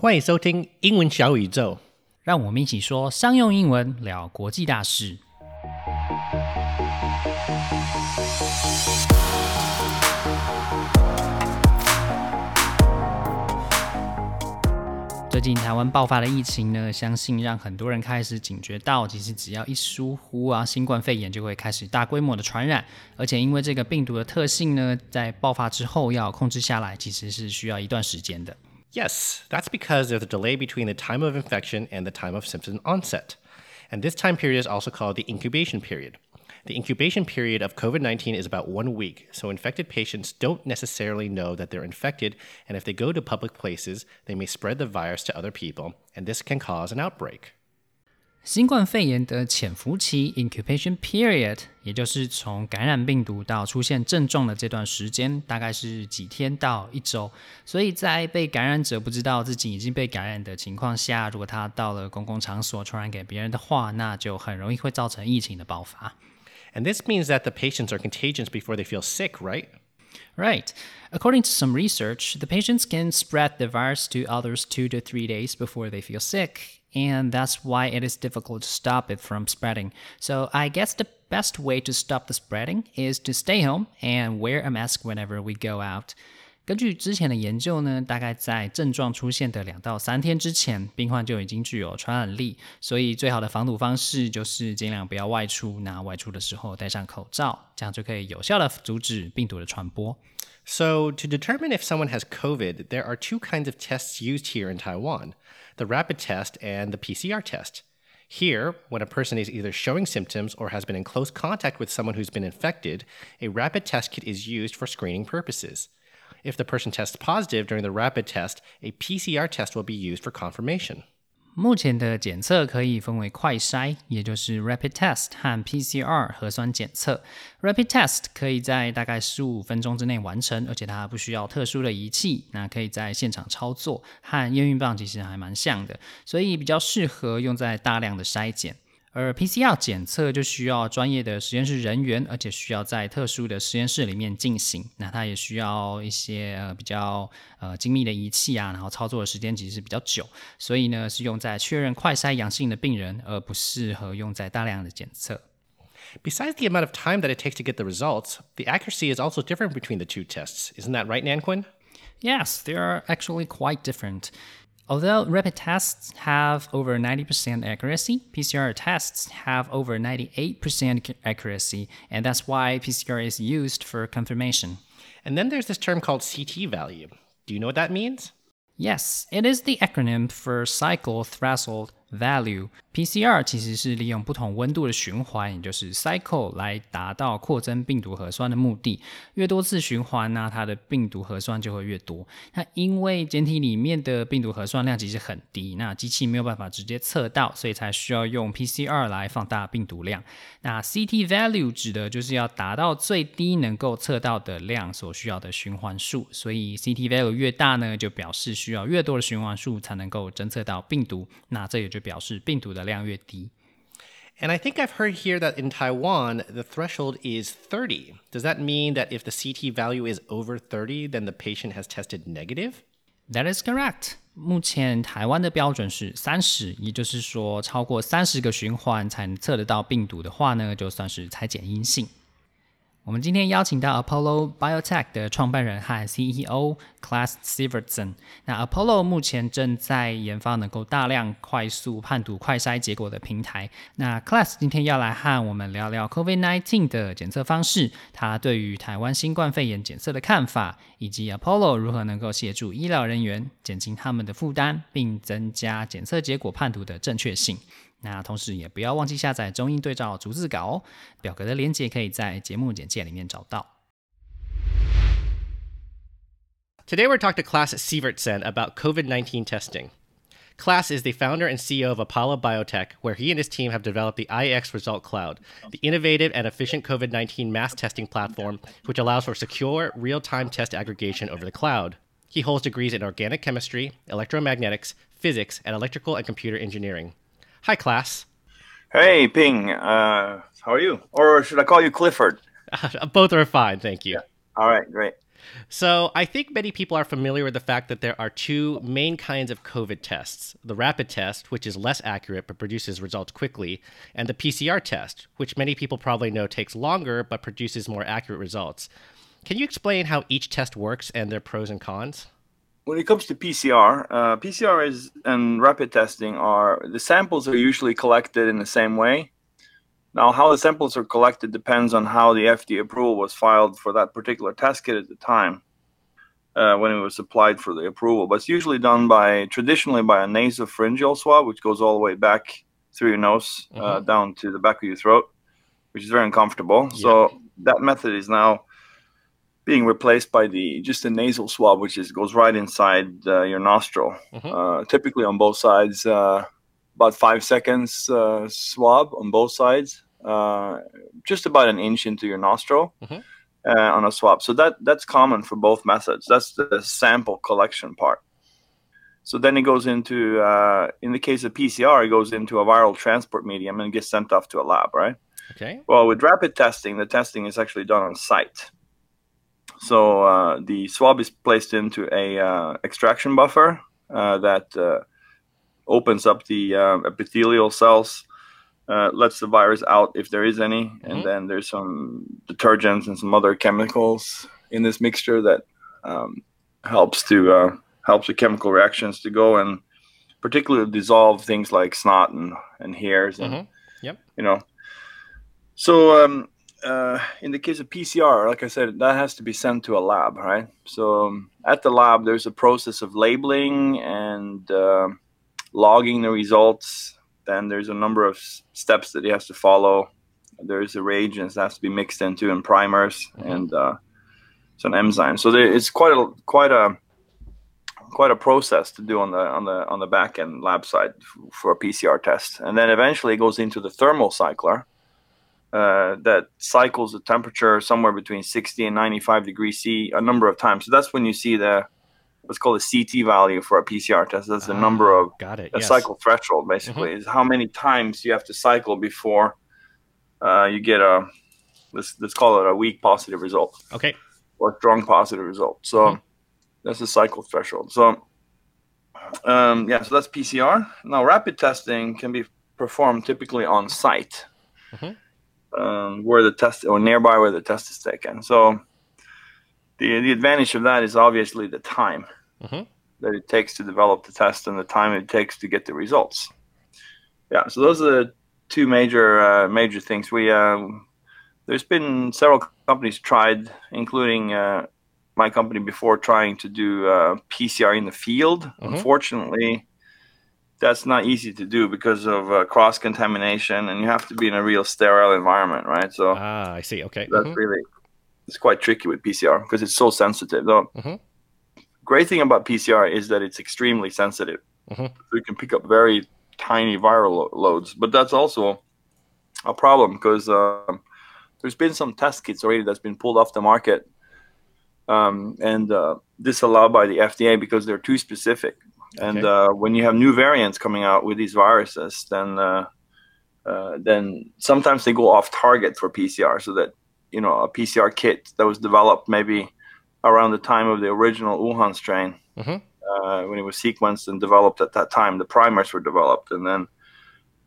欢迎收听英文小宇宙，让我们一起说商用英文，聊国际大事。最近台湾爆发的疫情呢，相信让很多人开始警觉到，其实只要一疏忽啊，新冠肺炎就会开始大规模的传染。而且因为这个病毒的特性呢，在爆发之后要控制下来，其实是需要一段时间的。Yes, that's because there's a delay between the time of infection and the time of symptom onset. And this time period is also called the incubation period. The incubation period of COVID 19 is about one week, so infected patients don't necessarily know that they're infected, and if they go to public places, they may spread the virus to other people, and this can cause an outbreak. 新冠肺炎的潜伏期 （incubation period） 也就是从感染病毒到出现症状的这段时间，大概是几天到一周。所以在被感染者不知道自己已经被感染的情况下，如果他到了公共场所传染给别人的话，那就很容易会造成疫情的爆发。And this means that the patients are contagious before they feel sick, right? Right. According to some research, the patients can spread the virus to others two to three days before they feel sick, and that's why it is difficult to stop it from spreading. So I guess the best way to stop the spreading is to stay home and wear a mask whenever we go out. 根据之前的研究呢，大概在症状出现的两到三天之前，病患就已经具有传染力，所以最好的防堵方式就是尽量不要外出，那外出的时候戴上口罩，这样就可以有效的阻止病毒的传播。So, to determine if someone has COVID, there are two kinds of tests used here in Taiwan the rapid test and the PCR test. Here, when a person is either showing symptoms or has been in close contact with someone who's been infected, a rapid test kit is used for screening purposes. If the person tests positive during the rapid test, a PCR test will be used for confirmation. 目前的检测可以分为快筛，也就是 rapid test 和 PCR 核酸检测。rapid test 可以在大概十五分钟之内完成，而且它不需要特殊的仪器，那可以在现场操作，和验孕棒其实还蛮像的，所以比较适合用在大量的筛检。而 PCR 检测就需要专业的实验室人员，而且需要在特殊的实验室里面进行。那它也需要一些呃比较呃精密的仪器啊，然后操作的时间其实是比较久，所以呢是用在确认快筛阳性的病人，而不适合用在大量的检测。Besides the amount of time that it takes to get the results, the accuracy is also different between the two tests. Isn't that right, Nanquin? Yes, they are actually quite different. Although rapid tests have over 90% accuracy, PCR tests have over 98% accuracy, and that's why PCR is used for confirmation. And then there's this term called CT value. Do you know what that means? Yes, it is the acronym for cycle threshold value PCR 其实是利用不同温度的循环，也就是 cycle 来达到扩增病毒核酸的目的。越多次循环呢，它的病毒核酸就会越多。那因为简体里面的病毒核酸量其实很低，那机器没有办法直接测到，所以才需要用 PCR 来放大病毒量。那 CT value 指的就是要达到最低能够测到的量所需要的循环数。所以 CT value 越大呢，就表示需要越多的循环数才能够侦测到病毒。那这也就表示病毒的量越低。And I think I've heard here that in Taiwan, the threshold is 30. Does that mean that if the CT value is over 30, then the patient has tested negative? That is correct. 目前台湾的标准是三十，也就是说，超过三十个循环才能测得到病毒的话呢，就算是裁剪阴性。 我们今天邀请到 Apollo Biotech 的创办人和 CEO Class Sivertson。那 Apollo 目前正在研发能够大量快速判读快筛结果的平台。那 Class 今天要来和我们聊聊 COVID-19 的检测方式，他对于台湾新冠肺炎检测的看法，以及 Apollo 如何能够协助医疗人员减轻他们的负担，并增加检测结果判读的正确性。Today we're talking to Clas Sivertsen about COVID-19 testing. Clas is the founder and CEO of Apollo Biotech, where he and his team have developed the IX Result Cloud, the innovative and efficient COVID 19 mass testing platform, which allows for secure, real time test aggregation over the cloud. He holds degrees in organic chemistry, electromagnetics, physics, and electrical and computer engineering. Hi, Clas. Hey, Ping. Uh, how are you? Or should I call you Clifford? Both are fine, thank you. Yeah. All right, great. So, I think many people are familiar with the fact that there are two main kinds of COVID tests the rapid test, which is less accurate but produces results quickly, and the PCR test, which many people probably know takes longer but produces more accurate results. Can you explain how each test works and their pros and cons? When it comes to PCR, uh, PCR is and rapid testing are the samples are usually collected in the same way. Now, how the samples are collected depends on how the FDA approval was filed for that particular test kit at the time uh, when it was applied for the approval. But it's usually done by traditionally by a nasopharyngeal swab, which goes all the way back through your nose uh, Mhm. down to the back of your throat, which is very uncomfortable. So that method is now being replaced by the just a nasal swab, which is goes right inside uh, your nostril, Mhm. uh, typically on both sides. Uh, about five seconds uh, swab on both sides, uh, just about an inch into your nostril Mhm. uh, on a swab. So that that's common for both methods. That's the sample collection part. So then it goes into, uh, in the case of PCR, it goes into a viral transport medium and gets sent off to a lab, right? Okay. Well, with rapid testing, the testing is actually done on site. So uh, the swab is placed into a uh, extraction buffer uh, that uh, opens up the uh, epithelial cells, uh, lets the virus out if there is any, Mhm. and then there's some detergents and some other chemicals in this mixture that um, helps to uh, helps the chemical reactions to go and particularly dissolve things like snot and, and hairs and Mhm. you know. So um, uh, in the case of PCR, like I said, that has to be sent to a lab, right? So um, at the lab, there's a process of labeling and uh, logging the results. Then there's a number of s- steps that he has to follow. There's a reagents that has to be mixed into and primers Mhm. and uh, some enzymes. So there, it's quite a quite a quite a process to do on the on the on the back end lab side f- for a PCR test, and then eventually it goes into the thermal cycler uh, that cycles the temperature somewhere between 60 and 95 degrees C a number of times. So that's when you see the what's called a CT value for a PCR test. That's the number Ah, of Got it. a yes. cycle threshold, basically, is how many times you have to cycle before uh, you get a let's let's call it a weak positive result Okay. or strong positive result. So Mhm. that's the cycle threshold. So um, yeah, so that's PCR. Now rapid testing can be performed typically on site, Mhm. Um, where the test or nearby where the test is taken. So the the advantage of that is obviously the time Mhm. that it takes to develop the test and the time it takes to get the results. Yeah, so those are the two major uh, major things. We um, there's been several companies tried, including uh, my company before, trying to do uh, PCR in the field. Mhm. Unfortunately, that's not easy to do because of uh, cross contamination, and you have to be in a real sterile environment, right? So Ah, I see. Okay. that's Mhm. really it's quite tricky with PCR because it's so sensitive. Though, Mhm. great thing about PCR is that it's extremely sensitive. Mhm. So you can pick up very tiny viral lo- loads, but that's also a problem because um, there's been some test kits already that's been pulled off the market um, and uh, disallowed by the FDA because they're too specific. And Okay. uh, when you have new variants coming out with these viruses, then uh, uh, then sometimes they go off target for PCR, so that you know a PCR kit that was developed maybe around the time of the original Wuhan strain, Mhm. uh, when it was sequenced and developed at that time, the primers were developed, and then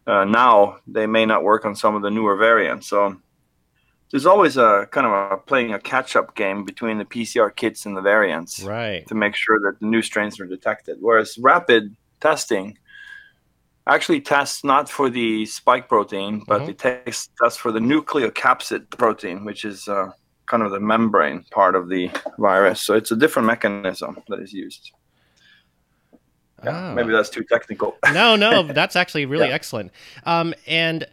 uh, now they may not work on some of the newer variants. So there's always a kind of a playing a catch-up game between the PCR kits and the variants Right. to make sure that the new strains are detected. Whereas rapid testing actually tests not for the spike protein, but Mhm. it tests tests for the nucleocapsid protein, which is uh, kind of the membrane part of the virus. So it's a different mechanism that is used. Yeah, Ah. Maybe that's too technical. no, no, that's actually really Yeah. excellent. Um, and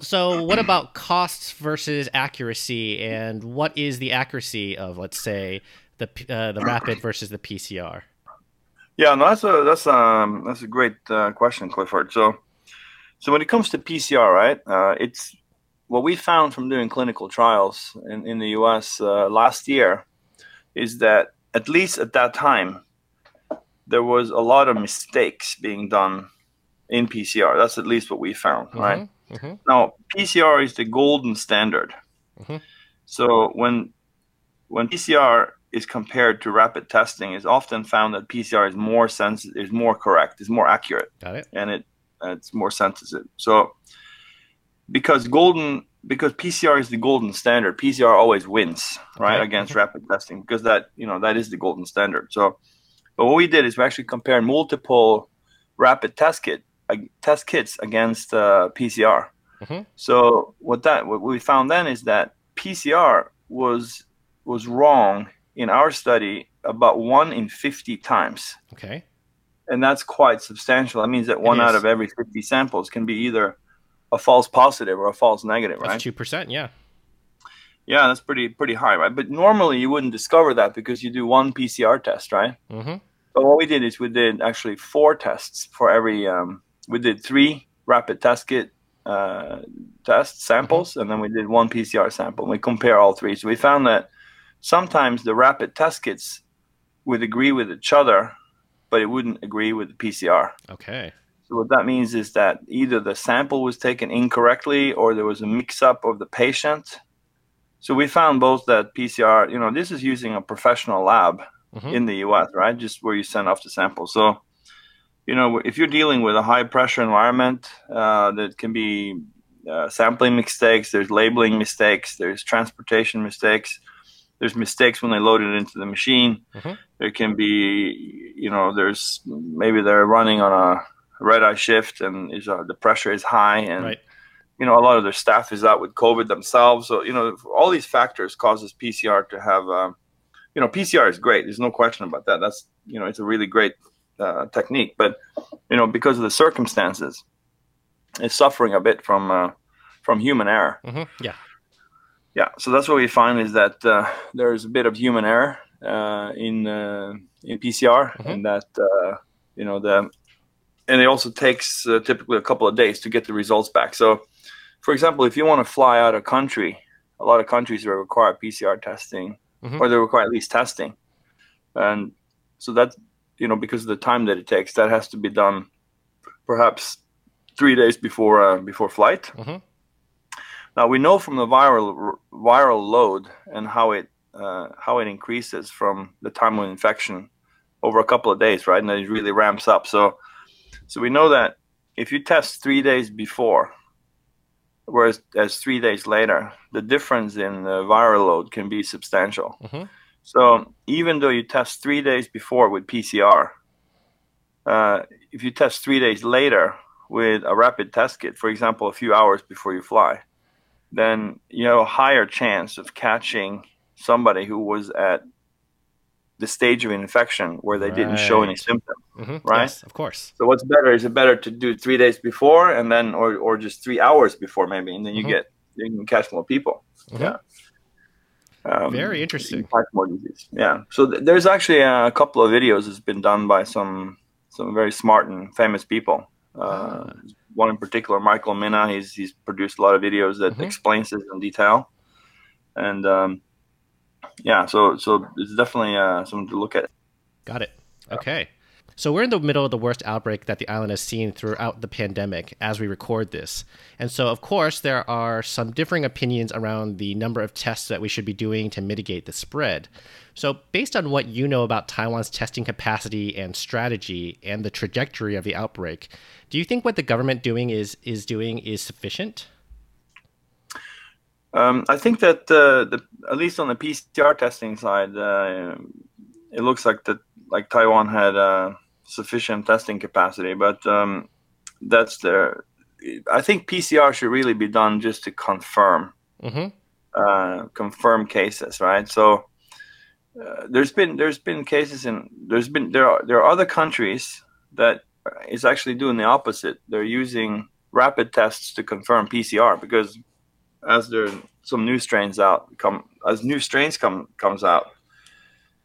so, what about costs versus accuracy, and what is the accuracy of, let's say, the uh, the rapid versus the PCR? Yeah, no, that's a that's um that's a great uh, question, Clifford. So, so when it comes to PCR, right? Uh, it's what we found from doing clinical trials in in the U.S. Uh, last year is that at least at that time there was a lot of mistakes being done in PCR. That's at least what we found, right? Mhm, mhm. Now, PCR is the golden standard. Mhm. So when when PCR is compared to rapid testing, it's often found that PCR is more sensitive, is more correct, is more accurate, Got it. and it it's more sensitive. So because golden because PCR is the golden standard, PCR always wins, right, Okay. against rapid testing because that you know that is the golden standard. So, but what we did is we actually compared multiple rapid test kit uh, test kits against uh, PCR. Mhm. So what that what we found then is that PCR was was wrong in our study about one in fifty times Okay. and that's quite substantial. That means that one out of every 50 samples can be either a false positive or a false negative, That's right? two percent. Yeah. Yeah, that's pretty pretty high, right? But normally you wouldn't discover that because you do one PCR test, right? Mm-hmm. But what we did is we did actually four tests for every. Um, we did three rapid test kit uh, test samples, and then we did one PCR sample. And we compare all three. So we found that sometimes the rapid test kits would agree with each other, but it wouldn't agree with the PCR. Okay. So what that means is that either the sample was taken incorrectly or there was a mix-up of the patient. So we found both that PCR, you know, this is using a professional lab Mhm. in the U.S., right? Just where you send off the sample. So, you know, if you're dealing with a high-pressure environment, uh, that can be uh, sampling mistakes. There's labeling mistakes. There's transportation mistakes. There's mistakes when they load it into the machine. Mhm. There can be, you know, there's maybe they're running on a red eye shift and is uh, the pressure is high and Right. You know a lot of their staff is out with covid themselves. So you know all these factors causes pcr to have um, you know pcr is great. There's no question about that. That's you know it's a really great uh, technique. But you know because of the circumstances it's suffering a bit from uh, from human error. Mm-hmm. Yeah. yeah. So that's what we find is that uh, there's a bit of human error uh, in uh, in pcr Mhm. and that uh, you know the and it also takes uh, typically a couple of days to get the results back. So for example if you want to fly out of country a lot of countries require pcr testing Mhm. or they require at least testing and so that you know because of the time that it takes that has to be done perhaps three days before uh, before flight Mhm. now we know from the viral viral load and how it uh, how it increases from the time of infection over a couple of days, right? And then it really ramps up. So so we know that if you test three days before, whereas as three days later, the difference in the viral load can be substantial. Mhm. So even though you test three days before with PCR, uh, if you test three days later with a rapid test kit, for example, a few hours before you fly, then you have a higher chance of catching somebody who was at the stage of an infection where they didn't show any Right. symptoms. Mm-hmm. Right? Yes, of course. So what's better? Is it better to do three days before and then, or, or just three hours before maybe, and then you Mhm. get you can catch more people. Mhm. Yeah. Um, Very interesting. catch more disease. Yeah. So th- there's actually a couple of videos that's been done by some some very smart and famous people. Uh, Ah. One in particular, Michael Mina. He's he's produced a lot of videos that Mhm. explains this in detail, and um, yeah. So so it's definitely uh, something to look at. Got it. Okay. So we're in the middle of the worst outbreak that the island has seen throughout the pandemic as we record this. And so, of course, there are some differing opinions around the number of tests that we should be doing to mitigate the spread. So, based on what you know about Taiwan's testing capacity and strategy and the trajectory of the outbreak, do you think what the government doing is is doing is sufficient? Um, I think that uh, the at least on the PCR testing side, uh, it looks like that like Taiwan had uh, sufficient testing capacity, but um, that's the. I think PCR should really be done just to confirm Mm-hmm. uh, confirm cases, right? So uh, there's been there's been cases in there's been there are there are other countries that is actually doing the opposite. They're using rapid tests to confirm PCR because as there some new strains out come as new strains come comes out,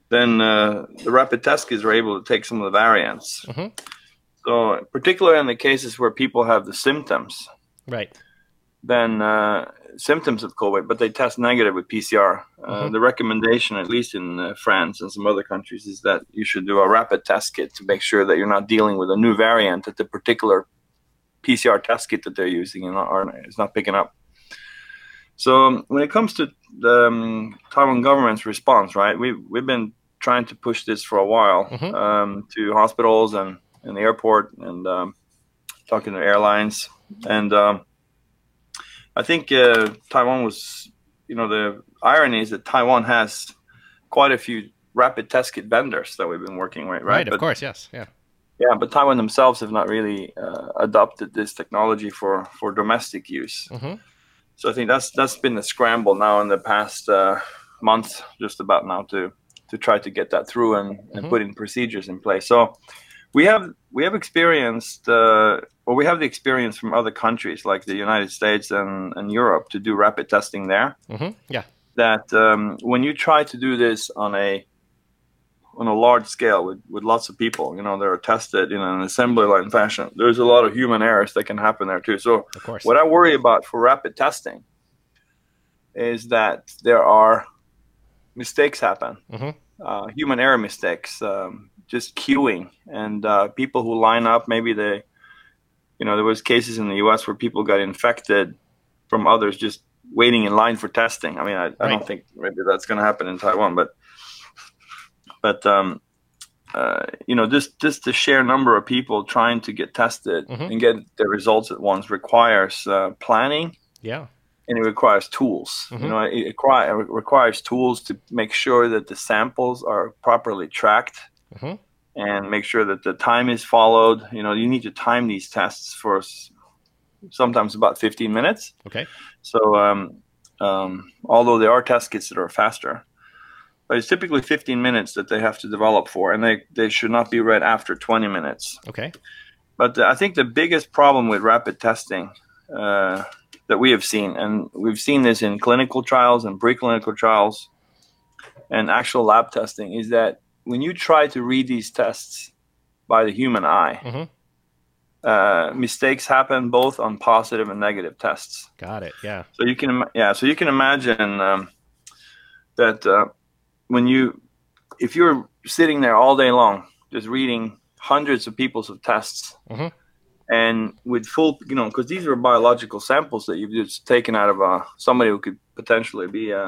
then uh, the rapid test kits are able to take some of the variants. Mhm. So particularly in the cases where people have the symptoms, Right. then uh, symptoms of COVID, but they test negative with PCR. Uh, Mhm. The recommendation, at least in uh, France and some other countries, is that you should do a rapid test kit to make sure that you're not dealing with a new variant that the particular PCR test kit that they're using and are, is not picking up. So um, when it comes to the um, Taiwan government's response, right, we we've been trying to push this for a while Mhm. um, to hospitals and, and the airport and um, talking to airlines. And um, I think uh, Taiwan was, you know, the irony is that Taiwan has quite a few rapid test kit vendors that we've been working with, right? Right, of But- course, yes. Yeah. yeah, but Taiwan themselves have not really uh, adopted this technology for, for domestic use. hmm So I think that's that's been the scramble now in the past uh, month, just about now to to try to get that through and, and Mhm. put in procedures in place. So we have we have experienced, uh, or we have the experience from other countries like the United States and, and Europe to do rapid testing there. hmm Yeah. That um, when you try to do this on a on a large scale with, with lots of people, you know, they're tested in an assembly line fashion, there's a lot of human errors that can happen there too. So Of course. what I worry about for rapid testing is that there are mistakes happen, Mhm. uh, human error mistakes, um, just queuing, and uh, people who line up. Maybe they, you know, there was cases in the U.S. where people got infected from others just waiting in line for testing. I mean, I, I Right. don't think maybe that's going to happen in Taiwan, but but um, uh, you know, just just the sheer number of people trying to get tested Mhm. and get the results at once requires uh, planning Yeah. and it requires tools. Mhm. You know, it, it, require, it requires tools to make sure that the samples are properly tracked Mhm. and make sure that the time is followed. You know, you need to time these tests for s- sometimes about 15 minutes. Okay. So, um, um, although there are test kits that are faster, but it's typically 15 minutes that they have to develop for, and they, they should not be read after 20 minutes. Okay. But I think the biggest problem with rapid testing uh, that we have seen, and we've seen this in clinical trials and preclinical trials and actual lab testing, is that when you try to read these tests by the human eye, Mhm. uh, mistakes happen both on positive and negative tests. Got it. Yeah. So you can, yeah. So you can imagine um, that uh, when you, if you're sitting there all day long, just reading hundreds of people's of tests, Mhm. and with full, you know, because these are biological samples that you've just taken out of uh, somebody who could potentially be a,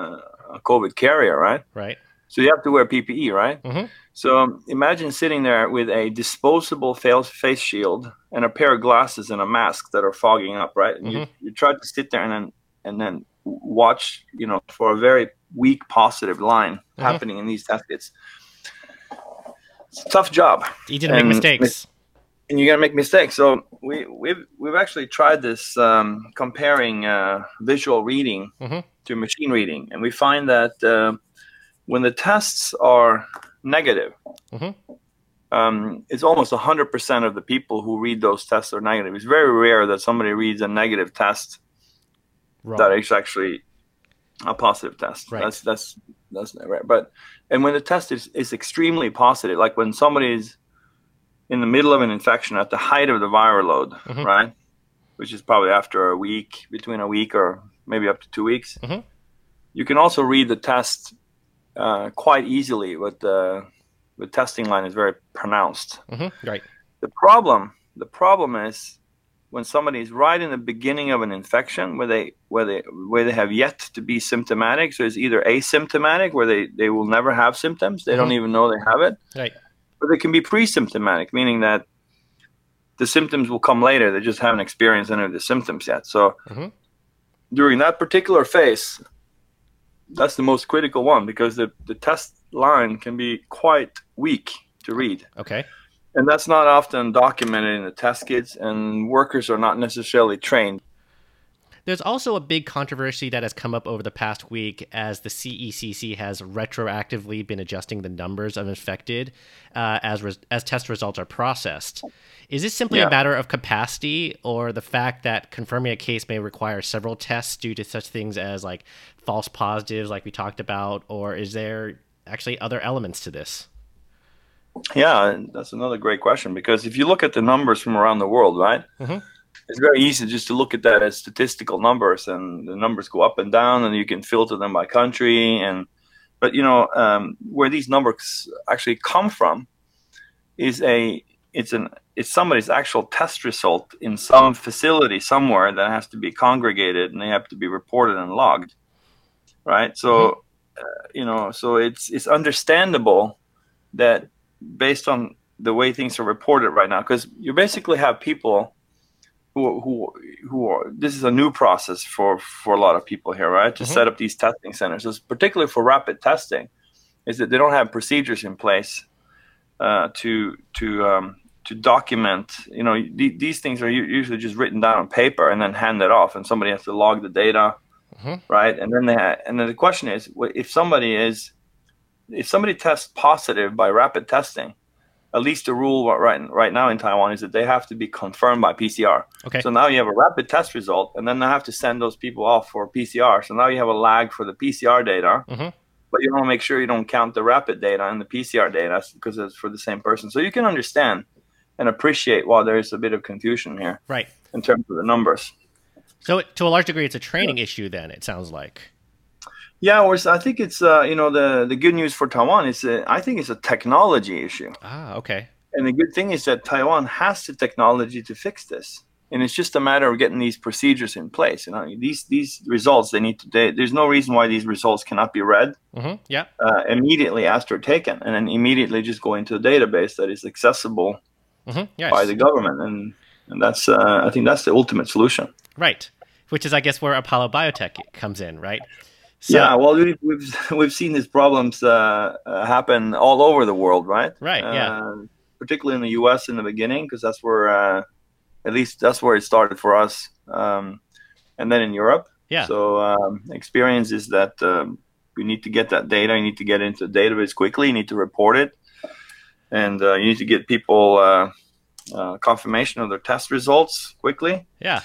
a COVID carrier, right? Right. So you have to wear PPE, right? Mhm. So um, imagine sitting there with a disposable face shield and a pair of glasses and a mask that are fogging up, right? And you, you try to sit there and then and then watch, you know, for a very weak positive line Mhm. happening in these test kits. It's a tough job to make And- mistakes. and you're gonna make mistakes. So we we've we've actually tried this um, comparing uh, visual reading Mhm. to machine reading, and we find that uh, when the tests are negative, Mhm. um, it's almost hundred percent of the people who read those tests are negative. It's very rare that somebody reads a negative test Wrong. that is actually a positive test. Right. That's that's that's not rare. But and when the test is, is extremely positive, like when somebody is in the middle of an infection at the height of the viral load, Mhm. right? Which is probably after a week, between a week or maybe up to two weeks. Mhm. You can also read the test uh, quite easily, but the the testing line is very pronounced. Mhm. Right. The problem, the problem is when somebody is right in the beginning of an infection where they where they where they have yet to be symptomatic. So it's either asymptomatic where they, they will never have symptoms, they don't Mhm. even know they have it, Right. or they can be pre-symptomatic, meaning that the symptoms will come later. They just haven't experienced any of the symptoms yet. So Mhm. during that particular phase, that's the most critical one because the, the test line can be quite weak to read. Okay. And that's not often documented in the test kits, and workers are not necessarily trained. There's also a big controversy that has come up over the past week as the CECC has retroactively been adjusting the numbers of infected uh, as res- as test results are processed. Is this simply Yeah. a matter of capacity, or the fact that confirming a case may require several tests due to such things as like false positives, like we talked about, or is there actually other elements to this? Yeah, that's another great question because if you look at the numbers from around the world, right, Mhm. it's very easy just to look at that as statistical numbers, and the numbers go up and down, and you can filter them by country. And but you know um, where these numbers actually come from is a it's an it's somebody's actual test result in some facility somewhere that has to be congregated and they have to be reported and logged right so Mm-hmm. uh, you know so it's it's understandable that based on the way things are reported right now because you basically have people who who who are this is a new process for for a lot of people here right to Mhm. set up these testing centers it's particularly for rapid testing is that they don't have procedures in place uh, to to um, to document. You know, th- these things are usually just written down on paper and then handed off, and somebody has to log the data, Mhm. right? And then they ha- and then the question is, if somebody is if somebody tests positive by rapid testing, at least the rule right right now in Taiwan is that they have to be confirmed by PCR. Okay. So now you have a rapid test result, and then they have to send those people off for PCR. So now you have a lag for the PCR data, Mhm. but you want to make sure you don't count the rapid data and the PCR data because it's for the same person. So you can understand and appreciate why there is a bit of confusion here Right. in terms of the numbers. So to a large degree, it's a training issue. Then it sounds like. Yeah, or I think it's uh, you know the the good news for Taiwan is uh, I think it's a technology issue. Ah, okay. And the good thing is that Taiwan has the technology to fix this, and it's just a matter of getting these procedures in place. You know, these these results they need to. They, there's no reason why these results cannot be read hmm Yeah. uh, immediately after taken, and then immediately just go into a database that is accessible hmm Yes. by the government, and and that's uh, I think that's the ultimate solution. Right. Which is, I guess, where Apollo Biotech comes in, right? Yeah, well, we've we've, we've seen these problems uh, uh, happen all over the world, right? Right, yeah. Uh, particularly in the U.S. in the beginning, because that's where, uh, at least that's where it started for us, um, and then in Europe. Yeah. So um, experience is that um, you need to get that data, you need to get into the database quickly, you need to report it, and uh, you need to get people uh, uh, confirmation of their test results quickly. Yeah.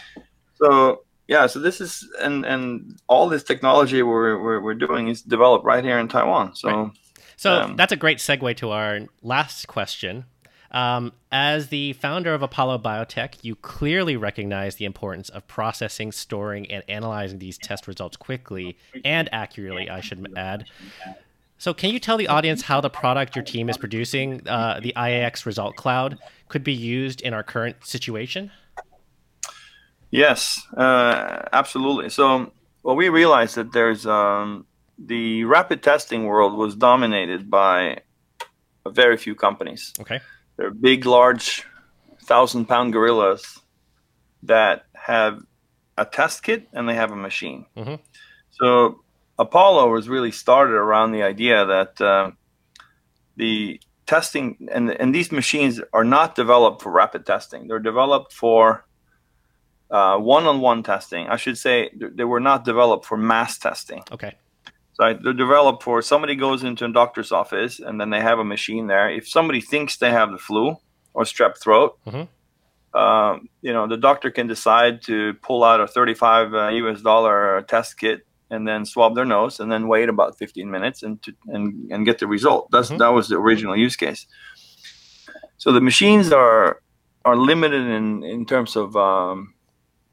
So yeah, so this is and and all this technology we're we're, we're doing is developed right here in Taiwan. So Right. So Um, that's a great segue to our last question. Um, as the founder of Apollo Biotech, you clearly recognize the importance of processing, storing, and analyzing these test results quickly and accurately, I should add. So, can you tell the audience how the product your team is producing, uh, the IAX Result Cloud, could be used in our current situation? Yes, uh, absolutely. So well, we realized that there's um, the rapid testing world was dominated by a very few companies. Okay. They're big, large, thousand pound gorillas that have a test kit and they have a machine. Mhm. So Apollo was really started around the idea that uh, the testing and and these machines are not developed for rapid testing. They're developed for uh, one-on-one testing. I should say they were not developed for mass testing. Okay. So they're developed for somebody goes into a doctor's office and then they have a machine there. If somebody thinks they have the flu or strep throat, Mhm. um, you know, the doctor can decide to pull out a 35 uh, US dollar test kit and then swab their nose and then wait about 15 minutes and to, and, and get the result. That's Mhm. that was the original use case. So the machines are are limited in in terms of um,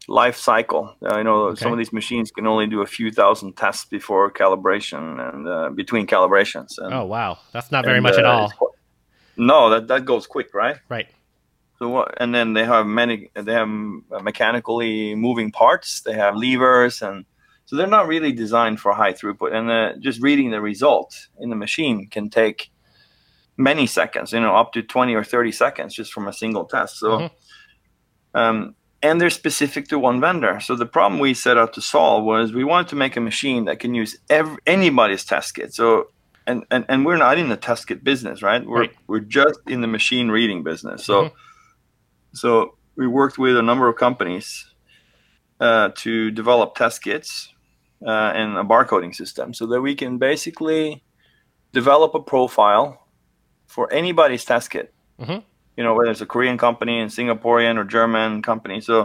life cycle. Uh, you know, some of these machines can only do a few thousand tests before calibration and uh, between calibrations. And, Oh, wow. That's not very and, much at uh, all. No, that that goes quick, right? Right. So what? And then they have many. They have mechanically moving parts. They have levers, and so they're not really designed for high throughput. And uh, just reading the result in the machine can take many seconds. You know, up to twenty or thirty seconds just from a single test. So, Mhm. um, and they're specific to one vendor. So the problem we set out to solve was we wanted to make a machine that can use every, anybody's test kit. So. And, and, and we're not in the test kit business, right? We're, Right. we're just in the machine reading business. So Mhm. so we worked with a number of companies uh, to develop test kits uh, and a barcoding system so that we can basically develop a profile for anybody's test kit. Mhm. You know, whether it's a Korean company, and Singaporean or German company. So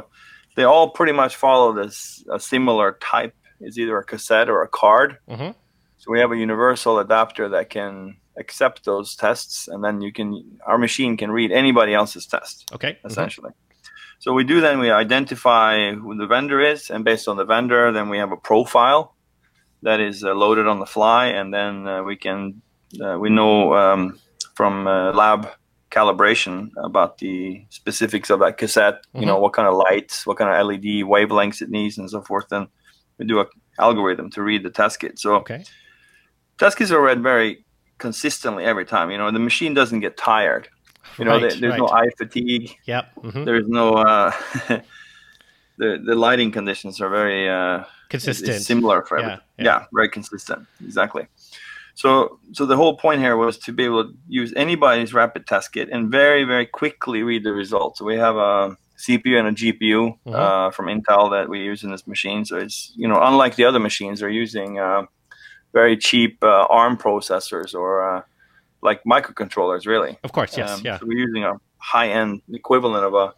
they all pretty much follow this a similar type. It's either a cassette or a card. hmm So we have a universal adapter that can accept those tests, and then you can our machine can read anybody else's test Okay. Mhm. essentially. So we do then we identify who the vendor is, and based on the vendor, then we have a profile that is uh, loaded on the fly, and then uh, we can uh, we know um, from uh, lab calibration about the specifics of that cassette. You know, what kind of lights, what kind of LED wavelengths it needs, and so forth. And we do a algorithm to read the test kit. So Okay. test kits are read very consistently every time. You know, the machine doesn't get tired. You know, Right, there- there's no eye fatigue. Yep. hmm There's no uh, the the lighting conditions are very uh, is- is Consistent. similar for Yeah, everything. yeah. Yeah, very consistent. Exactly. So so the whole point here was to be able to use anybody's rapid test kit and very very quickly read the results. So we have a CPU and a GPU Mhm. uh, from Intel that we use in this machine. So it's you know unlike the other machines, they're using uh, very cheap uh, ARM processors or uh, like microcontrollers, really. Of course. Yes. Um, yeah. So we're using a high-end equivalent of a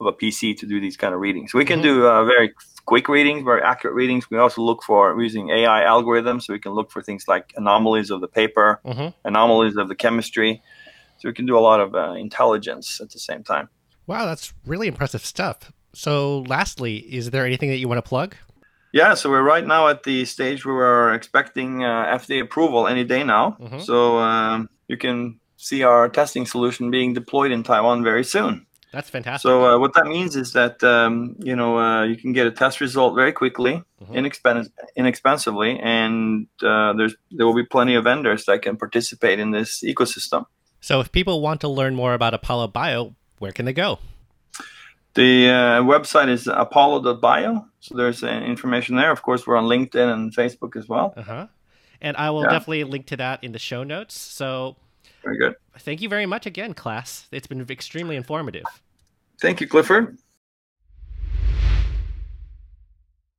of a PC to do these kind of readings. We can Mhm. do uh, very quick readings, very accurate readings. We also look for we're using AI algorithms, so we can look for things like anomalies of the paper, hmm anomalies of the chemistry. So we can do a lot of uh, intelligence at the same time. Wow, that's really impressive stuff. So, lastly, is there anything that you want to plug? Yeah, so we're right now at the stage where we're expecting uh, FDA approval any day now. Mhm. So um, you can see our testing solution being deployed in Taiwan very soon. That's fantastic. So uh, what that means is that um, you know uh, you can get a test result very quickly, Mhm. inexpen- inexpensively, and uh, there's there will be plenty of vendors that can participate in this ecosystem. So, if people want to learn more about Apollo Bio, where can they go? The uh, website is apollo.bio, so there's uh, information there. Of course, we're on LinkedIn and Facebook as well. Uh huh. And I will Yeah. definitely link to that in the show notes. So, very good. Thank you very much again, Clas. It's been extremely informative. Thank you, Clifford.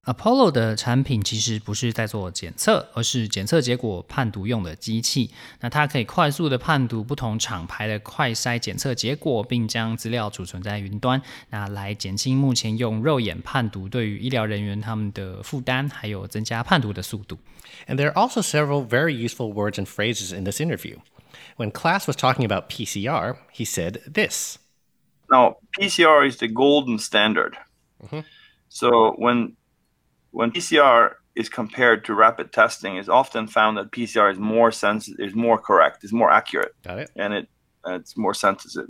Apollo 的产品其实不是在做检测，而是检测结果判读用的机器。那它可以快速的判读不同厂牌的快筛检测结果，并将资料储存在云端，那来减轻目前用肉眼判读对于医疗人员他们的负担，还有增加判读的速度。And there are also several very useful words and phrases in this interview. When Clas was talking about PCR, he said this. Now, PCR is the golden standard. Mm-hmm. So when when PCR is compared to rapid testing, it's often found that PCR is more sensitive, is more correct, is more accurate, Got it? and it it's more sensitive.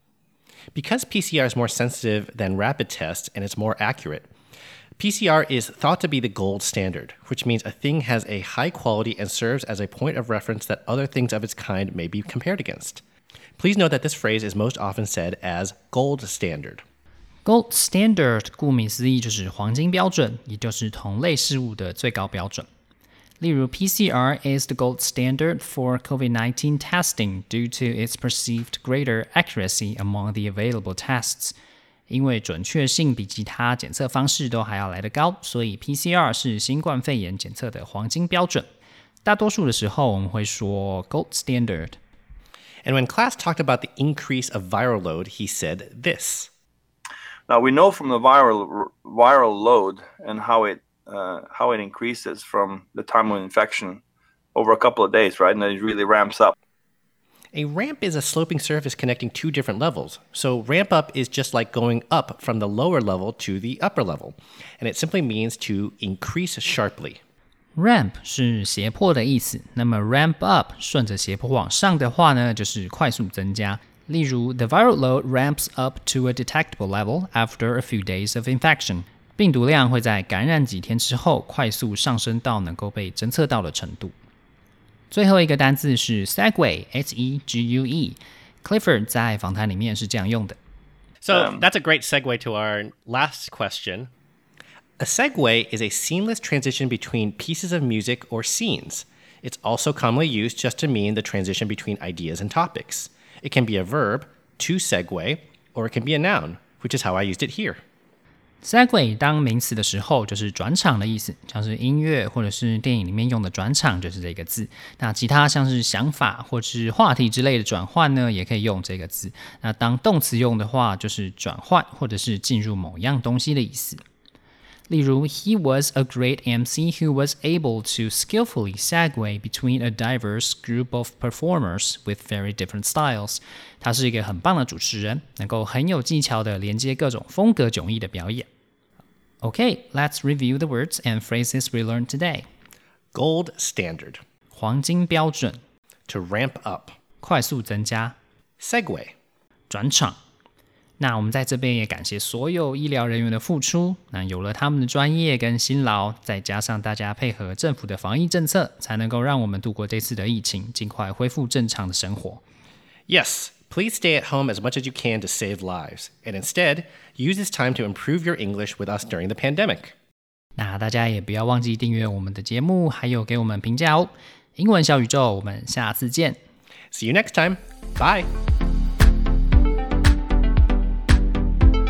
Because PCR is more sensitive than rapid tests and it's more accurate, PCR is thought to be the gold standard, which means a thing has a high quality and serves as a point of reference that other things of its kind may be compared against. Please note that this phrase is most often said as gold standard. Gold standard 顾名思义就是黄金标准，也就是同类事物的最高标准。例如，PCR is the gold standard for COVID-19 testing due to its perceived greater accuracy among the available tests。 因为准确性比其他检测方式都还要来得高，所以 PCR 是新冠肺炎检测的黄金标准。大多数的时候，我们会说 gold standard。And when Clas talked about the increase of viral load, he said this. Now we know from the viral viral load and how it uh, how it increases from the time of infection over a couple of days, right? And it really ramps up. A ramp is a sloping surface connecting two different levels. So ramp up is just like going up from the lower level to the upper level. And it simply means to increase sharply. Ramp 是斜坡的意思，那么 ramp up 顺着斜坡往上的话呢，就是快速增加。例如，the viral load ramps up to a detectable level after a few days of infection。病毒量会在感染几天之后快速上升到能够被侦测到的程度。 最后一个单字是 segue，s e g u e。Clifford 在访谈里面是这样用的。 So that's a great segue to our last question. A segue is a seamless transition between pieces of music or scenes. It's also commonly used just to mean the transition between ideas and topics. It can be a verb, to segue, or it can be a noun, which is how I used it here. Segue 当名词的时候，就是转场的意思，像是音乐或者是电影里面用的转场就是这个字。那其他像是想法或是话题之类的转换呢，也可以用这个字。那当动词用的话，就是转换或者是进入某样东西的意思。例如，He was a great MC who was able to skillfully segue between a diverse group of performers with very different styles。他是一个很棒的主持人，能够很有技巧的连接各种风格迥异的表演。Okay, let's review the words and phrases we learned today. Gold standard, 黄金标准， to ramp up. 快速增加， Segue, 转场。 那我们在这边也感谢所有医疗人员的付出。那有了他们的专业跟辛劳，再加上大家配合政府的防疫政策，才能够让我们度过这次的疫情，尽快恢复正常的生活。 Yes, please stay at home as much as you can to save lives, and instead, use this time to improve your English with us during the pandemic. 那大家也不要忘记订阅我们的节目，还有给我们评价哦。英文小宇宙，我们下次见。 See you next time. Bye.